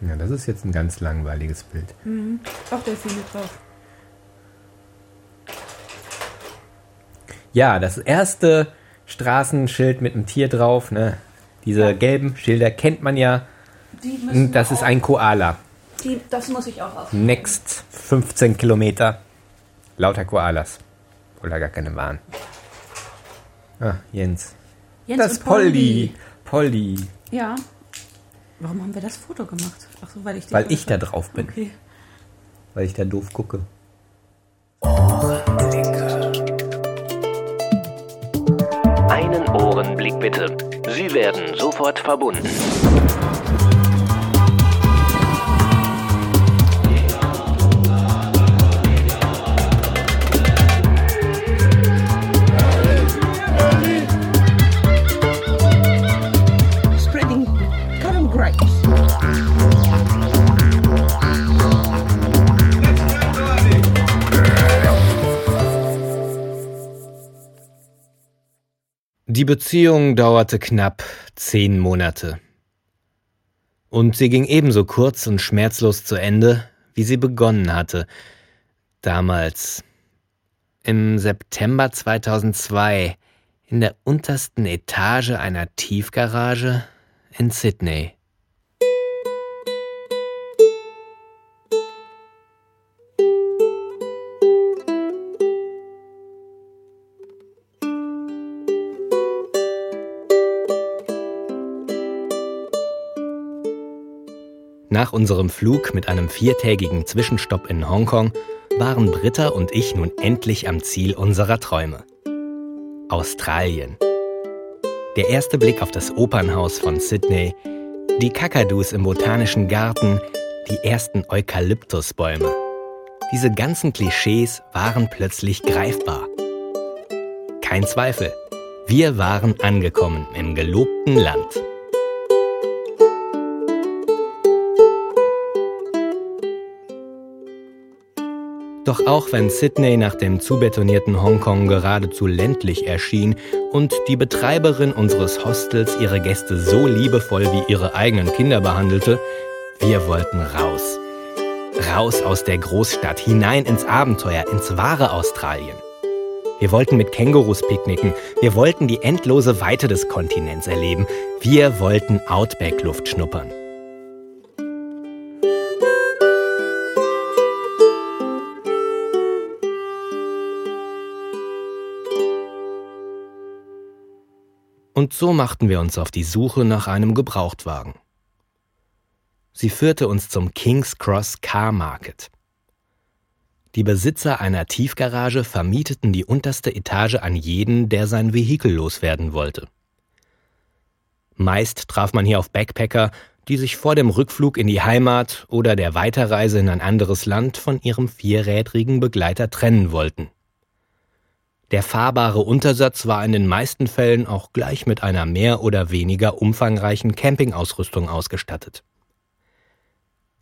Ja, das ist jetzt ein ganz langweiliges Bild. Mhm. Auch Delfine drauf. Ja, das erste Straßenschild mit einem Tier drauf, ne? Diese gelben Schilder kennt man ja. Die müssen Das ist ein Koala. Die, das muss ich auch auf. Next 15 Kilometer. Lauter Koalas. Oder gar keine waren. Ah, Jens. Jens das und Polly. Polly. Ja. Warum haben wir das Foto gemacht? Ach so, weil ich die Weil ich da drauf bin. Okay. Weil ich da doof gucke. Einen Ohrenblick bitte. Sie werden sofort verbunden. Die Beziehung dauerte knapp zehn Monate. Und sie ging ebenso kurz und schmerzlos zu Ende, wie sie begonnen hatte. Damals, im September 2002, in der untersten Etage einer Tiefgarage in Sydney. Nach unserem Flug mit einem viertägigen Zwischenstopp in Hongkong waren Britta und ich nun endlich am Ziel unserer Träume. Australien. Der erste Blick auf das Opernhaus von Sydney, die Kakadus im botanischen Garten, die ersten Eukalyptusbäume. Diese ganzen Klischees waren plötzlich greifbar. Kein Zweifel, wir waren angekommen im gelobten Land. Doch auch wenn Sydney nach dem zubetonierten Hongkong geradezu ländlich erschien und die Betreiberin unseres Hostels ihre Gäste so liebevoll wie ihre eigenen Kinder behandelte, wir wollten raus. Raus aus der Großstadt, hinein ins Abenteuer, ins wahre Australien. Wir wollten mit Kängurus picknicken, wir wollten die endlose Weite des Kontinents erleben, wir wollten Outback-Luft schnuppern. Und so machten wir uns auf die Suche nach einem Gebrauchtwagen. Sie führte uns zum King's Cross Car Market. Die Besitzer einer Tiefgarage vermieteten die unterste Etage an jeden, der sein Vehikel loswerden wollte. Meist traf man hier auf Backpacker, die sich vor dem Rückflug in die Heimat oder der Weiterreise in ein anderes Land von ihrem vierrädrigen Begleiter trennen wollten. Der fahrbare Untersatz war in den meisten Fällen auch gleich mit einer mehr oder weniger umfangreichen Campingausrüstung ausgestattet.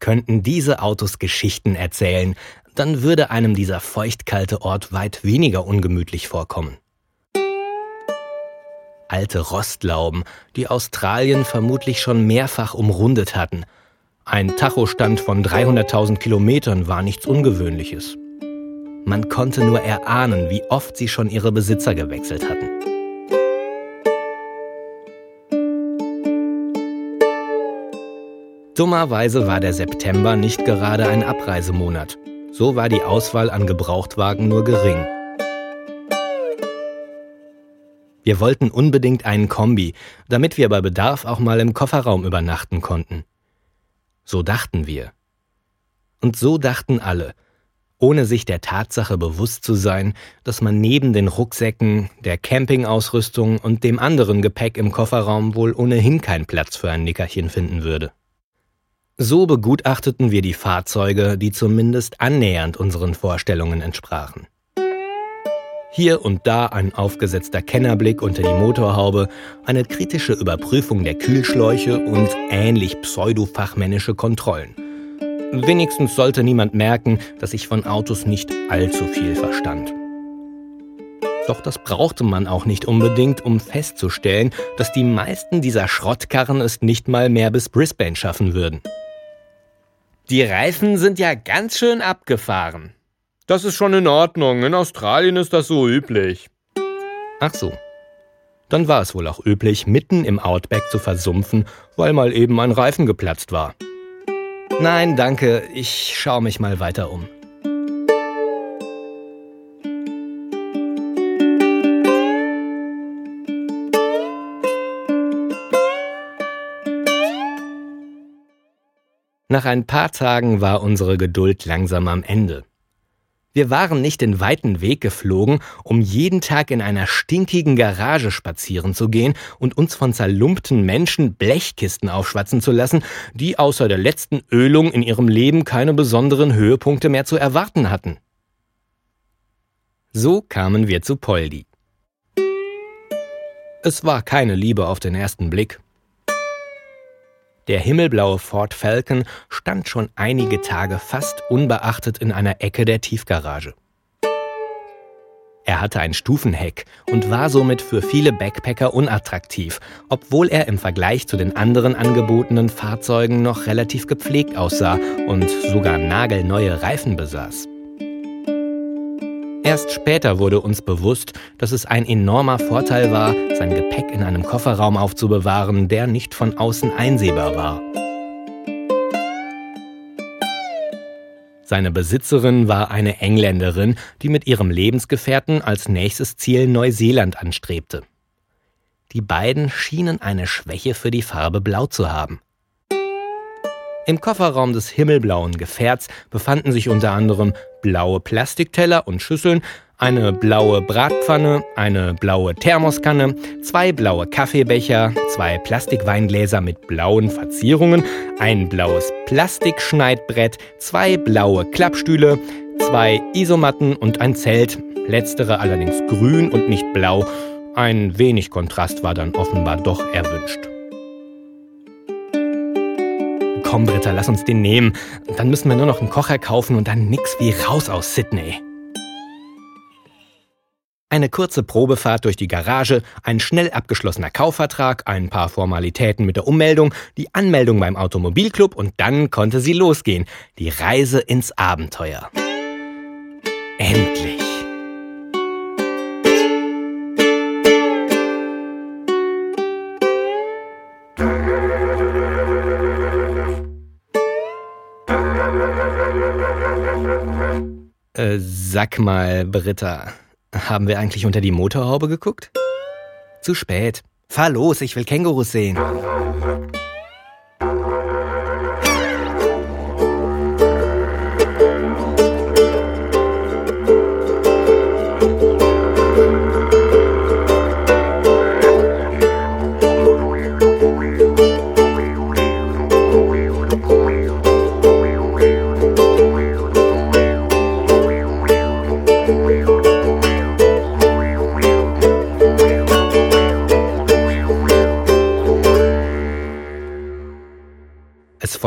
Könnten diese Autos Geschichten erzählen, dann würde einem dieser feuchtkalte Ort weit weniger ungemütlich vorkommen. Alte Rostlauben, die Australien vermutlich schon mehrfach umrundet hatten. Ein Tachostand von 300.000 Kilometern war nichts Ungewöhnliches. Man konnte nur erahnen, wie oft sie schon ihre Besitzer gewechselt hatten. Dummerweise war der September nicht gerade ein Abreisemonat. So war die Auswahl an Gebrauchtwagen nur gering. Wir wollten unbedingt einen Kombi, damit wir bei Bedarf auch mal im Kofferraum übernachten konnten. So dachten wir. Und so dachten alle, ohne sich der Tatsache bewusst zu sein, dass man neben den Rucksäcken, der Campingausrüstung und dem anderen Gepäck im Kofferraum wohl ohnehin keinen Platz für ein Nickerchen finden würde. So begutachteten wir die Fahrzeuge, die zumindest annähernd unseren Vorstellungen entsprachen. Hier und da ein aufgesetzter Kennerblick unter die Motorhaube, eine kritische Überprüfung der Kühlschläuche und ähnlich pseudofachmännische Kontrollen. Wenigstens sollte niemand merken, dass ich von Autos nicht allzu viel verstand. Doch das brauchte man auch nicht unbedingt, um festzustellen, dass die meisten dieser Schrottkarren es nicht mal mehr bis Brisbane schaffen würden. Die Reifen sind ja ganz schön abgefahren. Das ist schon in Ordnung. In Australien ist das so üblich. Ach so. Dann war es wohl auch üblich, mitten im Outback zu versumpfen, weil mal eben ein Reifen geplatzt war. Nein, danke, ich schaue mich mal weiter um. Nach ein paar Tagen war unsere Geduld langsam am Ende. Wir waren nicht den weiten Weg geflogen, um jeden Tag in einer stinkigen Garage spazieren zu gehen und uns von zerlumpten Menschen Blechkisten aufschwatzen zu lassen, die außer der letzten Ölung in ihrem Leben keine besonderen Höhepunkte mehr zu erwarten hatten. So kamen wir zu Poldi. Es war keine Liebe auf den ersten Blick. Der himmelblaue Ford Falcon stand schon einige Tage fast unbeachtet in einer Ecke der Tiefgarage. Er hatte ein Stufenheck und war somit für viele Backpacker unattraktiv, obwohl er im Vergleich zu den anderen angebotenen Fahrzeugen noch relativ gepflegt aussah und sogar nagelneue Reifen besaß. Erst später wurde uns bewusst, dass es ein enormer Vorteil war, sein Gepäck in einem Kofferraum aufzubewahren, der nicht von außen einsehbar war. Seine Besitzerin war eine Engländerin, die mit ihrem Lebensgefährten als nächstes Ziel Neuseeland anstrebte. Die beiden schienen eine Schwäche für die Farbe Blau zu haben. Im Kofferraum des himmelblauen Gefährts befanden sich unter anderem blaue Plastikteller und Schüsseln, eine blaue Bratpfanne, eine blaue Thermoskanne, zwei blaue Kaffeebecher, zwei Plastikweingläser mit blauen Verzierungen, ein blaues Plastikschneidbrett, zwei blaue Klappstühle, zwei Isomatten und ein Zelt, letztere allerdings grün und nicht blau. Ein wenig Kontrast war dann offenbar doch erwünscht. Komm, Britta, lass uns den nehmen. Dann müssen wir nur noch einen Kocher kaufen und dann nix wie raus aus Sydney. Eine kurze Probefahrt durch die Garage, ein schnell abgeschlossener Kaufvertrag, ein paar Formalitäten mit der Ummeldung, die Anmeldung beim Automobilclub und dann konnte sie losgehen. Die Reise ins Abenteuer. Endlich. Äh, sag mal, Britta, haben wir eigentlich unter die Motorhaube geguckt? Zu spät. Fahr los, ich will Kängurus sehen.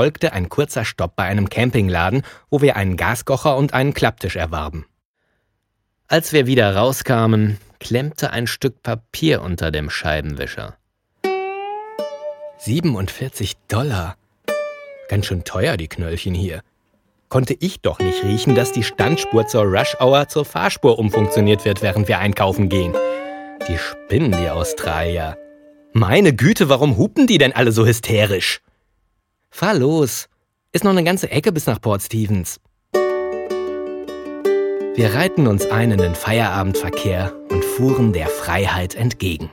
Folgte ein kurzer Stopp bei einem Campingladen, wo wir einen Gaskocher und einen Klapptisch erwarben. Als wir wieder rauskamen, klemmte ein Stück Papier unter dem Scheibenwischer. 47 Dollar. Ganz schön teuer, die Knöllchen hier. Konnte ich doch nicht riechen, dass die Standspur zur Rush Hour zur Fahrspur umfunktioniert wird, während wir einkaufen gehen. Die spinnen, die Australier. Meine Güte, warum hupen die denn alle so hysterisch? Fahr los. Ist noch eine ganze Ecke bis nach Port Stevens. Wir reihten uns ein in den Feierabendverkehr und fuhren der Freiheit entgegen.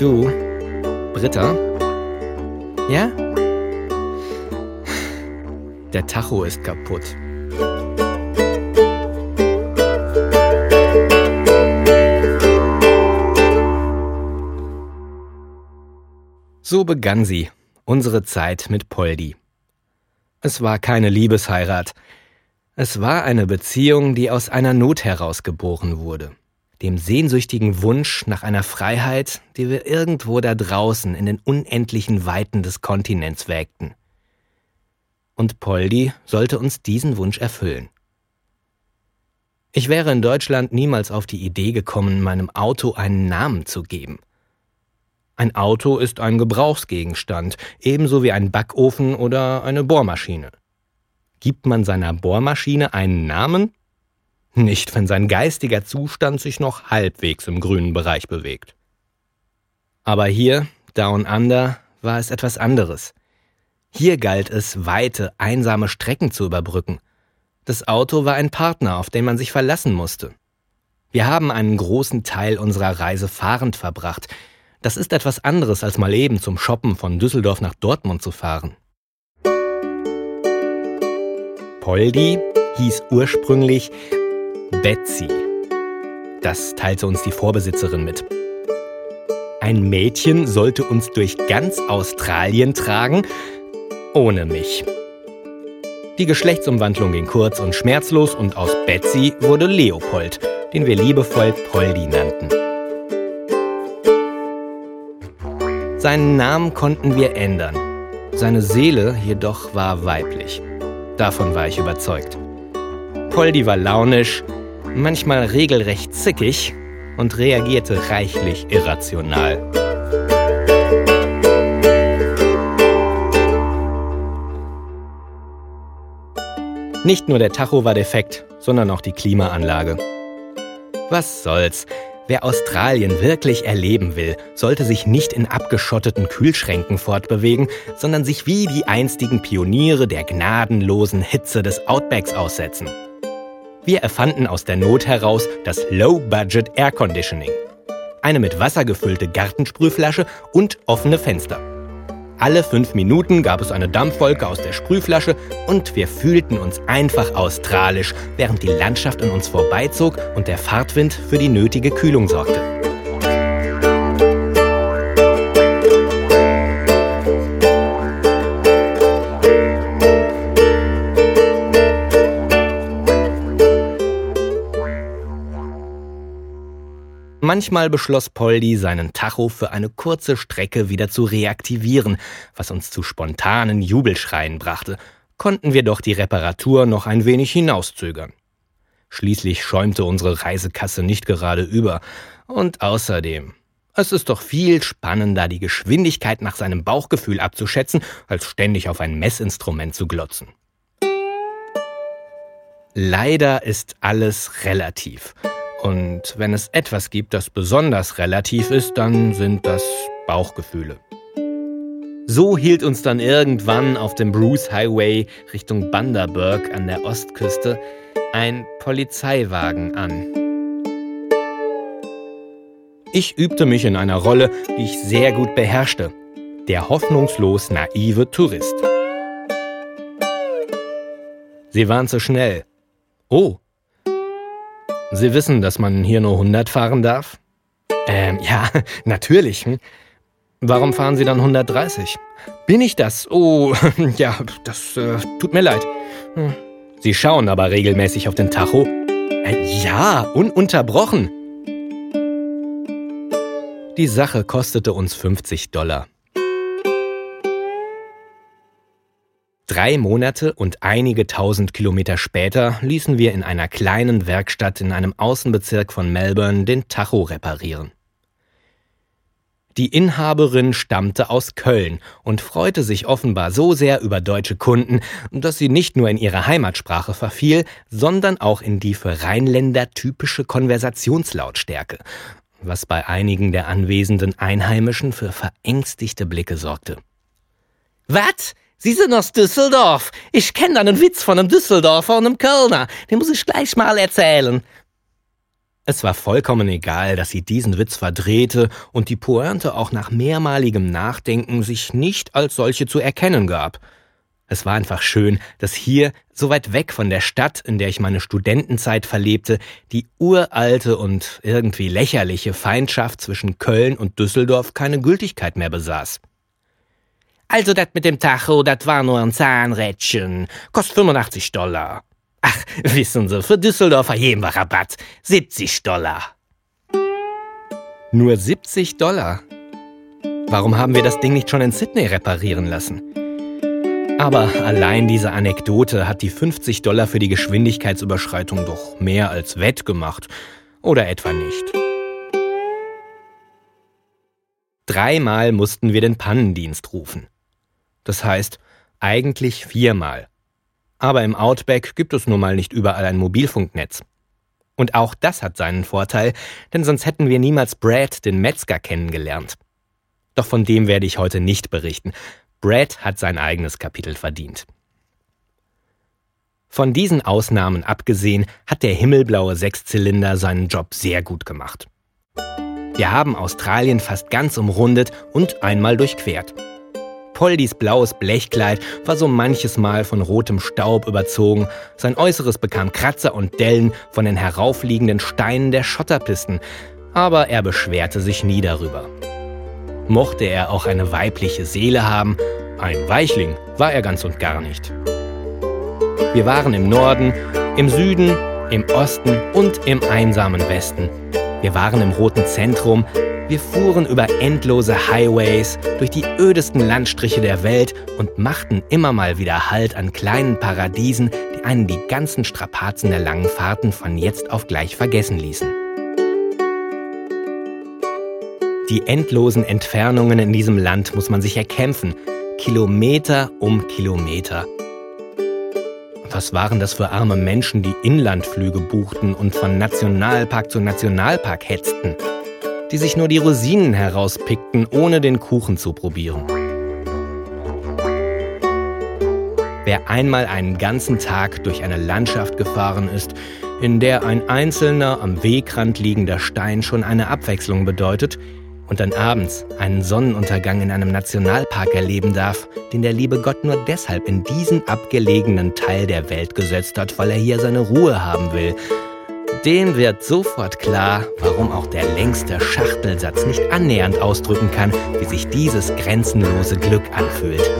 Du, Britta? Ja? Der Tacho ist kaputt. So begann sie, unsere Zeit mit Poldi. Es war keine Liebesheirat. Es war eine Beziehung, die aus einer Not heraus geboren wurde. Dem sehnsüchtigen Wunsch nach einer Freiheit, die wir irgendwo da draußen in den unendlichen Weiten des Kontinents wägten. Und Poldi sollte uns diesen Wunsch erfüllen. Ich wäre in Deutschland niemals auf die Idee gekommen, meinem Auto einen Namen zu geben. Ein Auto ist ein Gebrauchsgegenstand, ebenso wie ein Backofen oder eine Bohrmaschine. Gibt man seiner Bohrmaschine einen Namen? Nicht, wenn sein geistiger Zustand sich noch halbwegs im grünen Bereich bewegt. Aber hier, Down Under, war es etwas anderes. Hier galt es, weite, einsame Strecken zu überbrücken – das Auto war ein Partner, auf den man sich verlassen musste. Wir haben einen großen Teil unserer Reise fahrend verbracht. Das ist etwas anderes, als mal eben zum Shoppen von Düsseldorf nach Dortmund zu fahren. Poldi hieß ursprünglich Betsy. Das teilte uns die Vorbesitzerin mit. Ein Mädchen sollte uns durch ganz Australien tragen, ohne mich. Die Geschlechtsumwandlung ging kurz und schmerzlos und aus Betsy wurde Leopold, den wir liebevoll Poldi nannten. Seinen Namen konnten wir ändern. Seine Seele jedoch war weiblich. Davon war ich überzeugt. Poldi war launisch, manchmal regelrecht zickig und reagierte reichlich irrational. Nicht nur der Tacho war defekt, sondern auch die Klimaanlage. Was soll's? Wer Australien wirklich erleben will, sollte sich nicht in abgeschotteten Kühlschränken fortbewegen, sondern sich wie die einstigen Pioniere der gnadenlosen Hitze des Outbacks aussetzen. Wir erfanden aus der Not heraus das Low-Budget Air Conditioning. Eine mit Wasser gefüllte Gartensprühflasche und offene Fenster. Alle fünf Minuten gab es eine Dampfwolke aus der Sprühflasche und wir fühlten uns einfach australisch, während die Landschaft an uns vorbeizog und der Fahrtwind für die nötige Kühlung sorgte. Manchmal beschloss Poldi, seinen Tacho für eine kurze Strecke wieder zu reaktivieren, was uns zu spontanen Jubelschreien brachte, konnten wir doch die Reparatur noch ein wenig hinauszögern. Schließlich schäumte unsere Reisekasse nicht gerade über, und außerdem, es ist doch viel spannender, die Geschwindigkeit nach seinem Bauchgefühl abzuschätzen, als ständig auf ein Messinstrument zu glotzen. Leider ist alles relativ. Und wenn es etwas gibt, das besonders relativ ist, dann sind das Bauchgefühle. So hielt uns dann irgendwann auf dem Bruce Highway Richtung Bundaberg an der Ostküste ein Polizeiwagen an. Ich übte mich in einer Rolle, die ich sehr gut beherrschte. Der hoffnungslos naive Tourist. Sie waren zu schnell. Oh, Sie wissen, dass man hier nur 100 fahren darf? Ähm, ja, natürlich. Hm? Warum fahren Sie dann 130? Bin ich das? Oh, ja, das äh, tut mir leid. Hm. Sie schauen aber regelmäßig auf den Tacho. Äh, ja, ununterbrochen. Die Sache kostete uns 50 Dollar. Drei Monate und einige tausend Kilometer später ließen wir in einer kleinen Werkstatt in einem Außenbezirk von Melbourne den Tacho reparieren. Die Inhaberin stammte aus Köln und freute sich offenbar so sehr über deutsche Kunden, dass sie nicht nur in ihre Heimatsprache verfiel, sondern auch in die für Rheinländer typische Konversationslautstärke, was bei einigen der anwesenden Einheimischen für verängstigte Blicke sorgte. Was? Sie sind aus Düsseldorf. Ich kenne einen Witz von einem Düsseldorfer und einem Kölner. Den muss ich gleich mal erzählen. Es war vollkommen egal, dass sie diesen Witz verdrehte und die Pointe auch nach mehrmaligem Nachdenken sich nicht als solche zu erkennen gab. Es war einfach schön, dass hier, so weit weg von der Stadt, in der ich meine Studentenzeit verlebte, die uralte und irgendwie lächerliche Feindschaft zwischen Köln und Düsseldorf keine Gültigkeit mehr besaß. Also das mit dem Tacho, das war nur ein Zahnrädchen. Kostet 85 Dollar. Ach, wissen Sie, für Düsseldorfer jedem war Rabatt. 70 Dollar. Nur 70 Dollar? Warum haben wir das Ding nicht schon in Sydney reparieren lassen? Aber allein diese Anekdote hat die 50 Dollar für die Geschwindigkeitsüberschreitung doch mehr als wettgemacht. Oder etwa nicht. Dreimal mussten wir den Pannendienst rufen. Das heißt, eigentlich viermal. Aber im Outback gibt es nun mal nicht überall ein Mobilfunknetz. Und auch das hat seinen Vorteil, denn sonst hätten wir niemals Brad, den Metzger, kennengelernt. Doch von dem werde ich heute nicht berichten. Brad hat sein eigenes Kapitel verdient. Von diesen Ausnahmen abgesehen hat der himmelblaue Sechszylinder seinen Job sehr gut gemacht. Wir haben Australien fast ganz umrundet und einmal durchquert. Poldis blaues Blechkleid war so manches Mal von rotem Staub überzogen, sein Äußeres bekam Kratzer und Dellen von den heraufliegenden Steinen der Schotterpisten, aber er beschwerte sich nie darüber. Mochte er auch eine weibliche Seele haben, ein Weichling war er ganz und gar nicht. Wir waren im Norden, im Süden, im Osten und im einsamen Westen. Wir waren im roten Zentrum, wir fuhren über endlose Highways durch die ödesten Landstriche der Welt und machten immer mal wieder Halt an kleinen Paradiesen, die einen die ganzen Strapazen der langen Fahrten von jetzt auf gleich vergessen ließen. Die endlosen Entfernungen in diesem Land muss man sich erkämpfen, Kilometer um Kilometer. Was waren das für arme Menschen, die Inlandflüge buchten und von Nationalpark zu Nationalpark hetzten? Die sich nur die Rosinen herauspickten, ohne den Kuchen zu probieren. Wer einmal einen ganzen Tag durch eine Landschaft gefahren ist, in der ein einzelner am Wegrand liegender Stein schon eine Abwechslung bedeutet, und dann abends einen Sonnenuntergang in einem Nationalpark erleben darf, den der liebe Gott nur deshalb in diesen abgelegenen Teil der Welt gesetzt hat, weil er hier seine Ruhe haben will, dem wird sofort klar, warum auch der längste Schachtelsatz nicht annähernd ausdrücken kann, wie sich dieses grenzenlose Glück anfühlt.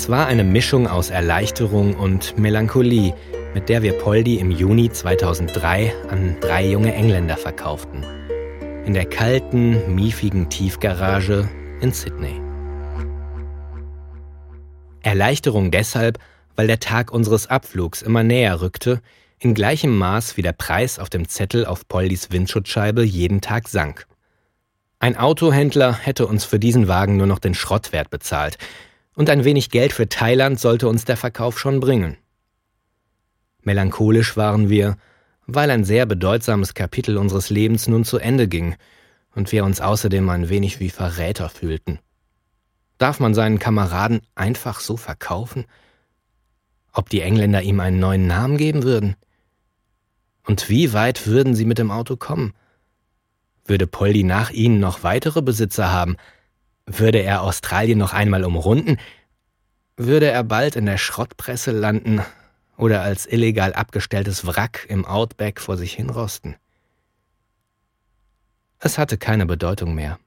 Es war eine Mischung aus Erleichterung und Melancholie, mit der wir Poldi im Juni 2003 an drei junge Engländer verkauften. In der kalten, miefigen Tiefgarage in Sydney. Erleichterung deshalb, weil der Tag unseres Abflugs immer näher rückte, in gleichem Maß wie der Preis auf dem Zettel auf Poldis Windschutzscheibe jeden Tag sank. Ein Autohändler hätte uns für diesen Wagen nur noch den Schrottwert bezahlt, und ein wenig Geld für Thailand sollte uns der Verkauf schon bringen. Melancholisch waren wir, weil ein sehr bedeutsames Kapitel unseres Lebens nun zu Ende ging und wir uns außerdem ein wenig wie Verräter fühlten. Darf man seinen Kameraden einfach so verkaufen? Ob die Engländer ihm einen neuen Namen geben würden? Und wie weit würden sie mit dem Auto kommen? Würde Poldi nach ihnen noch weitere Besitzer haben, würde er Australien noch einmal umrunden? Würde er bald in der Schrottpresse landen oder als illegal abgestelltes Wrack im Outback vor sich hinrosten? Es hatte keine Bedeutung mehr.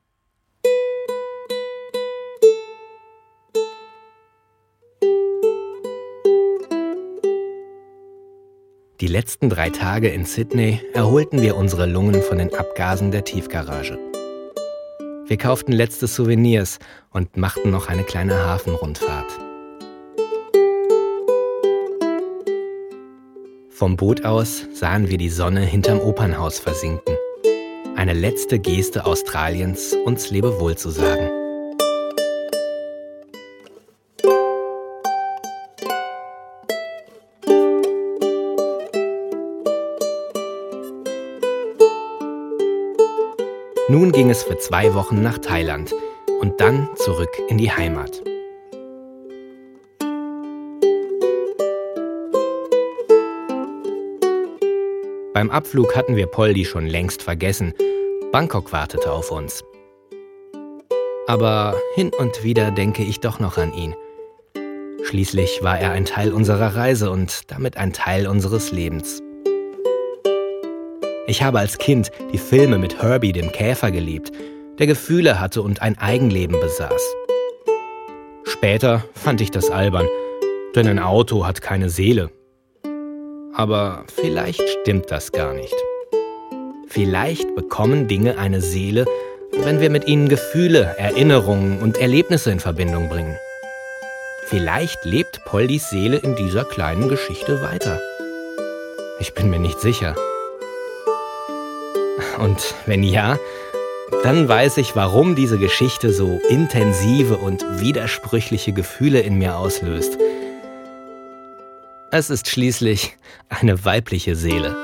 Die letzten drei Tage in Sydney erholten wir unsere Lungen von den Abgasen der Tiefgarage. Wir kauften letzte Souvenirs und machten noch eine kleine Hafenrundfahrt. Vom Boot aus sahen wir die Sonne hinterm Opernhaus versinken. Eine letzte Geste Australiens, uns Lebewohl zu sagen. Nun ging es für zwei Wochen nach Thailand und dann zurück in die Heimat. Beim Abflug hatten wir Poldi schon längst vergessen. Bangkok wartete auf uns. Aber hin und wieder denke ich doch noch an ihn. Schließlich war er ein Teil unserer Reise und damit ein Teil unseres Lebens. Ich habe als Kind die Filme mit Herbie dem Käfer geliebt, der Gefühle hatte und ein Eigenleben besaß. Später fand ich das albern, denn ein Auto hat keine Seele. Aber vielleicht stimmt das gar nicht. Vielleicht bekommen Dinge eine Seele, wenn wir mit ihnen Gefühle, Erinnerungen und Erlebnisse in Verbindung bringen. Vielleicht lebt Poldis Seele in dieser kleinen Geschichte weiter. Ich bin mir nicht sicher. Und wenn ja, dann weiß ich, warum diese Geschichte so intensive und widersprüchliche Gefühle in mir auslöst. Es ist schließlich eine weibliche Seele.